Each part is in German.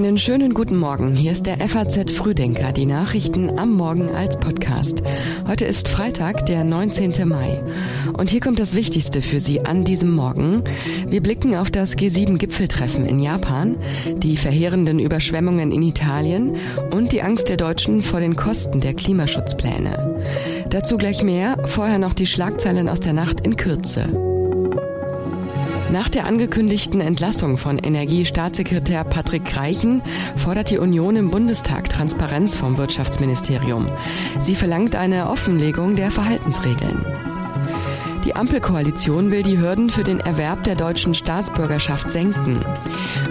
Einen schönen guten Morgen. Hier ist der FAZ Frühdenker, die Nachrichten am Morgen als Podcast. Heute ist Freitag, der 19. Mai. Und hier kommt das Wichtigste für Sie an diesem Morgen. Wir blicken auf das G7-Gipfeltreffen in Japan, die verheerenden Überschwemmungen in Italien und die Angst der Deutschen vor den Kosten der Klimaschutzpläne. Dazu gleich mehr, vorher noch die Schlagzeilen aus der Nacht in Kürze. Nach der angekündigten Entlassung von Energiestaatssekretär Patrick Reichen fordert die Union im Bundestag Transparenz vom Wirtschaftsministerium. Sie verlangt eine Offenlegung der Verhaltensregeln. Die Ampelkoalition will die Hürden für den Erwerb der deutschen Staatsbürgerschaft senken.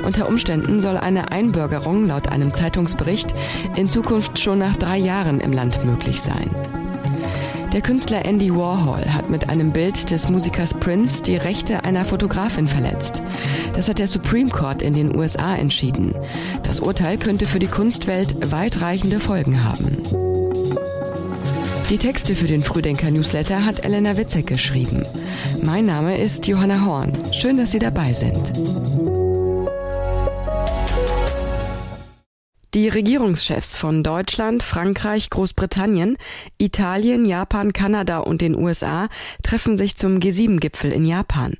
Unter Umständen soll eine Einbürgerung laut einem Zeitungsbericht in Zukunft schon nach drei Jahren im Land möglich sein. Der Künstler Andy Warhol hat mit einem Bild des Musikers Prince die Rechte einer Fotografin verletzt. Das hat der Supreme Court in den USA entschieden. Das Urteil könnte für die Kunstwelt weitreichende Folgen haben. Die Texte für den Frühdenker Newsletter hat Elena Witzek geschrieben. Mein Name ist Johanna Horn. Schön, dass Sie dabei sind. Die Regierungschefs von Deutschland, Frankreich, Großbritannien, Italien, Japan, Kanada und den USA treffen sich zum G7-Gipfel in Japan.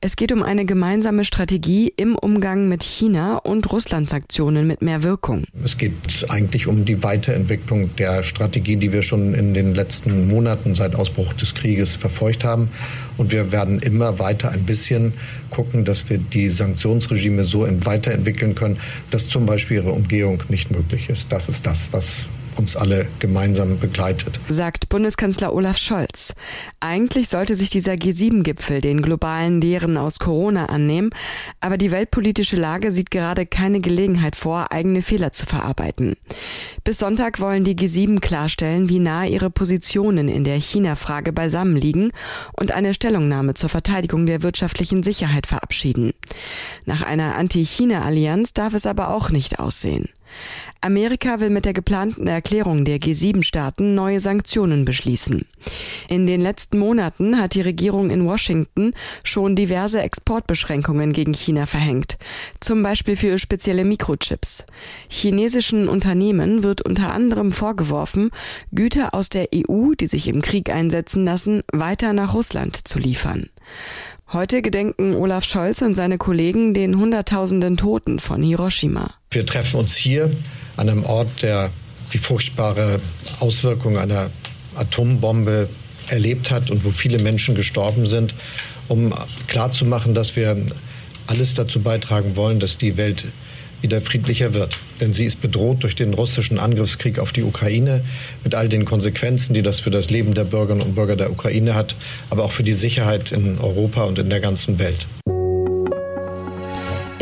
Es geht um eine gemeinsame Strategie im Umgang mit China und Russland-Sanktionen mit mehr Wirkung. Es geht eigentlich um die Weiterentwicklung der Strategie, die wir schon in den letzten Monaten seit Ausbruch des Krieges verfolgt haben. Und wir werden immer weiter ein bisschen gucken, dass wir die Sanktionsregime so weiterentwickeln können, dass zum Beispiel ihre Umgehung nicht möglich ist. Das ist das, was uns alle gemeinsam begleitet. Sagt Bundeskanzler Olaf Scholz. Eigentlich sollte sich dieser G7-Gipfel den globalen Lehren aus Corona annehmen, aber die weltpolitische Lage sieht gerade keine Gelegenheit vor, eigene Fehler zu verarbeiten. Bis Sonntag wollen die G7 klarstellen, wie nah ihre Positionen in der China-Frage beisammen liegen und eine Stellungnahme zur Verteidigung der wirtschaftlichen Sicherheit verabschieden. Nach einer Anti-China-Allianz darf es aber auch nicht aussehen. Amerika will mit der geplanten Erklärung der G7-Staaten neue Sanktionen beschließen. In den letzten Monaten hat die Regierung in Washington schon diverse Exportbeschränkungen gegen China verhängt, zum Beispiel für spezielle Mikrochips. Chinesischen Unternehmen wird unter anderem vorgeworfen, Güter aus der EU, die sich im Krieg einsetzen lassen, weiter nach Russland zu liefern. Heute gedenken Olaf Scholz und seine Kollegen den Hunderttausenden Toten von Hiroshima. Wir treffen uns hier an einem Ort, der die furchtbare Auswirkung einer Atombombe erlebt hat und wo viele Menschen gestorben sind, um klarzumachen, dass wir alles dazu beitragen wollen, dass die Welt wieder friedlicher wird. Denn sie ist bedroht durch den russischen Angriffskrieg auf die Ukraine mit all den Konsequenzen, die das für das Leben der Bürgerinnen und Bürger der Ukraine hat, aber auch für die Sicherheit in Europa und in der ganzen Welt.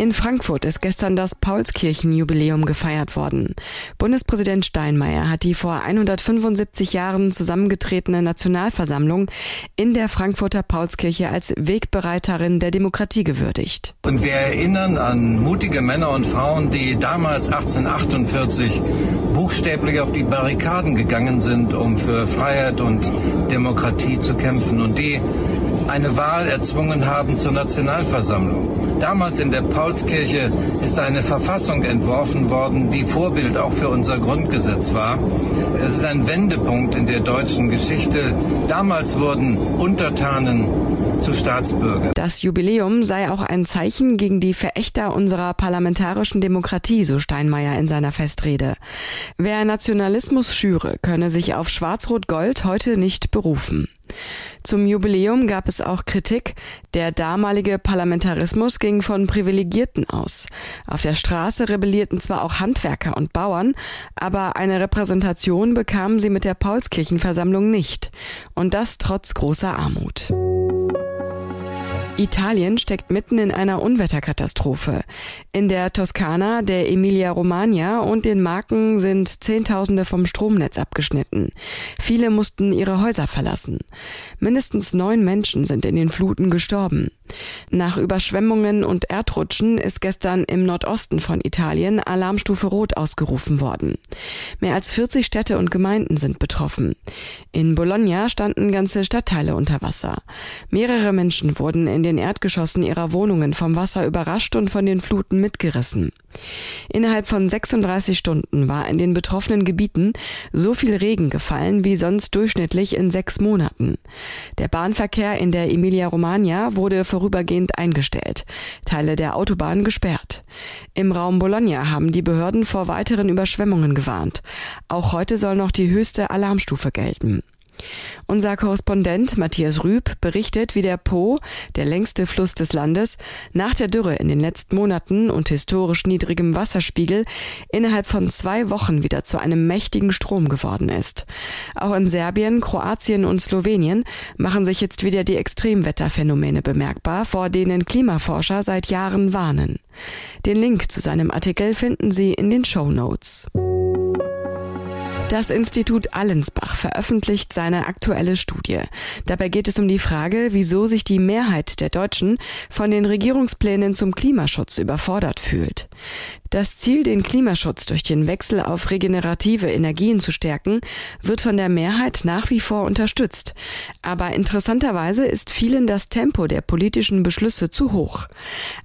In Frankfurt ist gestern das Paulskirchenjubiläum gefeiert worden. Bundespräsident Steinmeier hat die vor 175 Jahren zusammengetretene Nationalversammlung in der Frankfurter Paulskirche als Wegbereiterin der Demokratie gewürdigt. Und wir erinnern an mutige Männer und Frauen, die damals 1848 buchstäblich auf die Barrikaden gegangen sind, um für Freiheit und Demokratie zu kämpfen und die eine Wahl erzwungen haben zur Nationalversammlung. Damals in der Paulskirche ist eine Verfassung entworfen worden, die Vorbild auch für unser Grundgesetz war. Es ist ein Wendepunkt in der deutschen Geschichte. Damals wurden Untertanen zu Staatsbürgern. Das Jubiläum sei auch ein Zeichen gegen die Verächter unserer parlamentarischen Demokratie, so Steinmeier in seiner Festrede. Wer Nationalismus schüre, könne sich auf Schwarz-Rot-Gold heute nicht berufen. Zum Jubiläum gab es auch Kritik. Der damalige Parlamentarismus ging von Privilegierten aus. Auf der Straße rebellierten zwar auch Handwerker und Bauern, aber eine Repräsentation bekamen sie mit der Paulskirchenversammlung nicht. Und das trotz großer Armut. Italien steckt mitten in einer Unwetterkatastrophe. In der Toskana, der Emilia-Romagna und den Marken sind Zehntausende vom Stromnetz abgeschnitten. Viele mussten ihre Häuser verlassen. Mindestens neun Menschen sind in den Fluten gestorben. Nach Überschwemmungen und Erdrutschen ist gestern im Nordosten von Italien Alarmstufe Rot ausgerufen worden. Mehr als 40 Städte und Gemeinden sind betroffen. In Bologna standen ganze Stadtteile unter Wasser. Mehrere Menschen wurden in den den Erdgeschossen ihrer Wohnungen vom Wasser überrascht und von den Fluten mitgerissen. Innerhalb von 36 Stunden war in den betroffenen Gebieten so viel Regen gefallen wie sonst durchschnittlich in sechs Monaten. Der Bahnverkehr in der Emilia-Romagna wurde vorübergehend eingestellt, Teile der Autobahn gesperrt. Im Raum Bologna haben die Behörden vor weiteren Überschwemmungen gewarnt. Auch heute soll noch die höchste Alarmstufe gelten. Unser Korrespondent Matthias Rüb berichtet, wie der Po, der längste Fluss des Landes, nach der Dürre in den letzten Monaten und historisch niedrigem Wasserspiegel innerhalb von zwei Wochen wieder zu einem mächtigen Strom geworden ist. Auch in Serbien, Kroatien und Slowenien machen sich jetzt wieder die Extremwetterphänomene bemerkbar, vor denen Klimaforscher seit Jahren warnen. Den Link zu seinem Artikel finden Sie in den Show Notes. Das Institut Allensbach veröffentlicht seine aktuelle Studie. Dabei geht es um die Frage, wieso sich die Mehrheit der Deutschen von den Regierungsplänen zum Klimaschutz überfordert fühlt. Das Ziel, den Klimaschutz durch den Wechsel auf regenerative Energien zu stärken, wird von der Mehrheit nach wie vor unterstützt. Aber interessanterweise ist vielen das Tempo der politischen Beschlüsse zu hoch.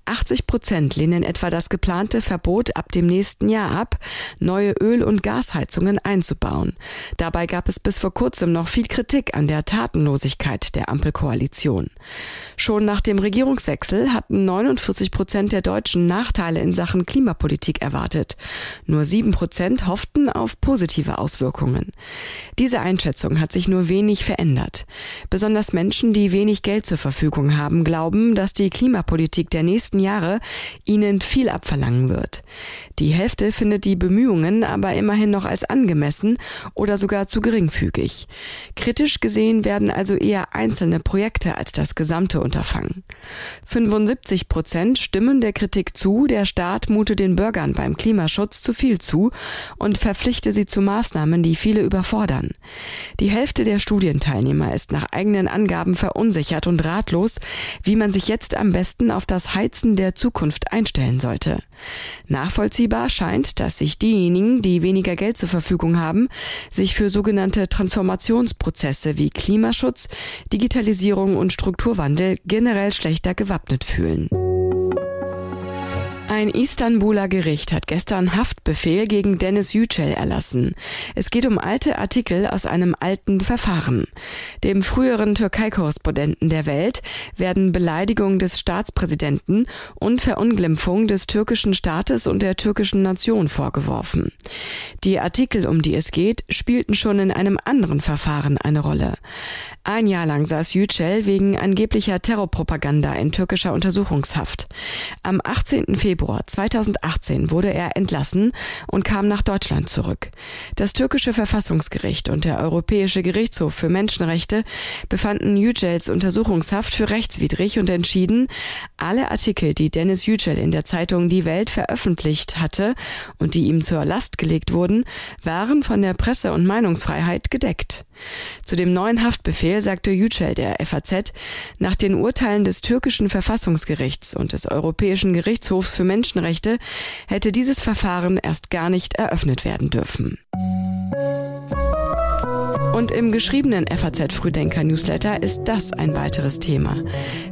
80 Prozent lehnen etwa das geplante Verbot ab dem nächsten Jahr ab, neue Öl- und Gasheizungen einzubauen. Dabei gab es bis vor kurzem noch viel Kritik an der Tatenlosigkeit der Ampelkoalition. Schon nach dem Regierungswechsel hatten 49 Prozent der Deutschen Nachteile in Sachen Klimapolitik Politik erwartet. Nur sieben Prozent hofften auf positive Auswirkungen. Diese Einschätzung hat sich nur wenig verändert. Besonders Menschen, die wenig Geld zur Verfügung haben, glauben, dass die Klimapolitik der nächsten Jahre ihnen viel abverlangen wird. Die Hälfte findet die Bemühungen aber immerhin noch als angemessen oder sogar zu geringfügig. Kritisch gesehen werden also eher einzelne Projekte als das gesamte Unterfangen. 75 Prozent stimmen der Kritik zu, der Staat mute den Bürgern beim Klimaschutz zu viel zu und verpflichte sie zu Maßnahmen, die viele überfordern. Die Hälfte der Studienteilnehmer ist nach eigenen Angaben verunsichert und ratlos, wie man sich jetzt am besten auf das Heizen der Zukunft einstellen sollte. Nachvollziehbar scheint, dass sich diejenigen, die weniger Geld zur Verfügung haben, sich für sogenannte Transformationsprozesse wie Klimaschutz, Digitalisierung und Strukturwandel generell schlechter gewappnet fühlen. Ein Istanbuler Gericht hat gestern Haftbefehl gegen Dennis Yücel erlassen. Es geht um alte Artikel aus einem alten Verfahren. Dem früheren Türkei-Korrespondenten der Welt werden Beleidigung des Staatspräsidenten und Verunglimpfung des türkischen Staates und der türkischen Nation vorgeworfen. Die Artikel, um die es geht, spielten schon in einem anderen Verfahren eine Rolle. Ein Jahr lang saß Yücel wegen angeblicher Terrorpropaganda in türkischer Untersuchungshaft. Am 18. Februar 2018 wurde er entlassen und kam nach Deutschland zurück. Das türkische Verfassungsgericht und der Europäische Gerichtshof für Menschenrechte befanden Yücels Untersuchungshaft für rechtswidrig und entschieden, alle Artikel, die Dennis Yücel in der Zeitung Die Welt veröffentlicht hatte und die ihm zur Last gelegt wurden, waren von der Presse- und Meinungsfreiheit gedeckt. Zu dem neuen Haftbefehl sagte Yücel der FAZ, nach den Urteilen des türkischen Verfassungsgerichts und des Europäischen Gerichtshofs für Menschenrechte hätte dieses Verfahren erst gar nicht eröffnet werden dürfen. Und im geschriebenen FAZ Frühdenker Newsletter ist das ein weiteres Thema.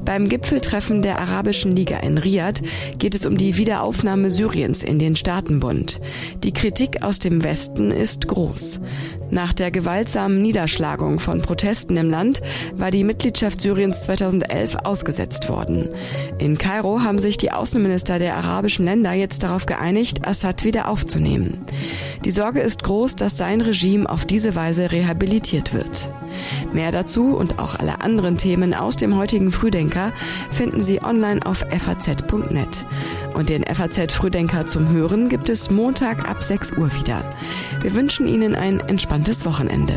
Beim Gipfeltreffen der Arabischen Liga in Riyadh geht es um die Wiederaufnahme Syriens in den Staatenbund. Die Kritik aus dem Westen ist groß. Nach der gewaltsamen Niederschlagung von Protesten im Land war die Mitgliedschaft Syriens 2011 ausgesetzt worden. In Kairo haben sich die Außenminister der arabischen Länder jetzt darauf geeinigt, Assad wieder aufzunehmen. Die Sorge ist groß, dass sein Regime auf diese Weise rehabilitiert wird. Mehr dazu und auch alle anderen Themen aus dem heutigen Frühdenker finden Sie online auf faz.net. Und den FAZ Frühdenker zum Hören gibt es Montag ab 6 Uhr wieder. Wir wünschen Ihnen ein entspanntes Wochenende.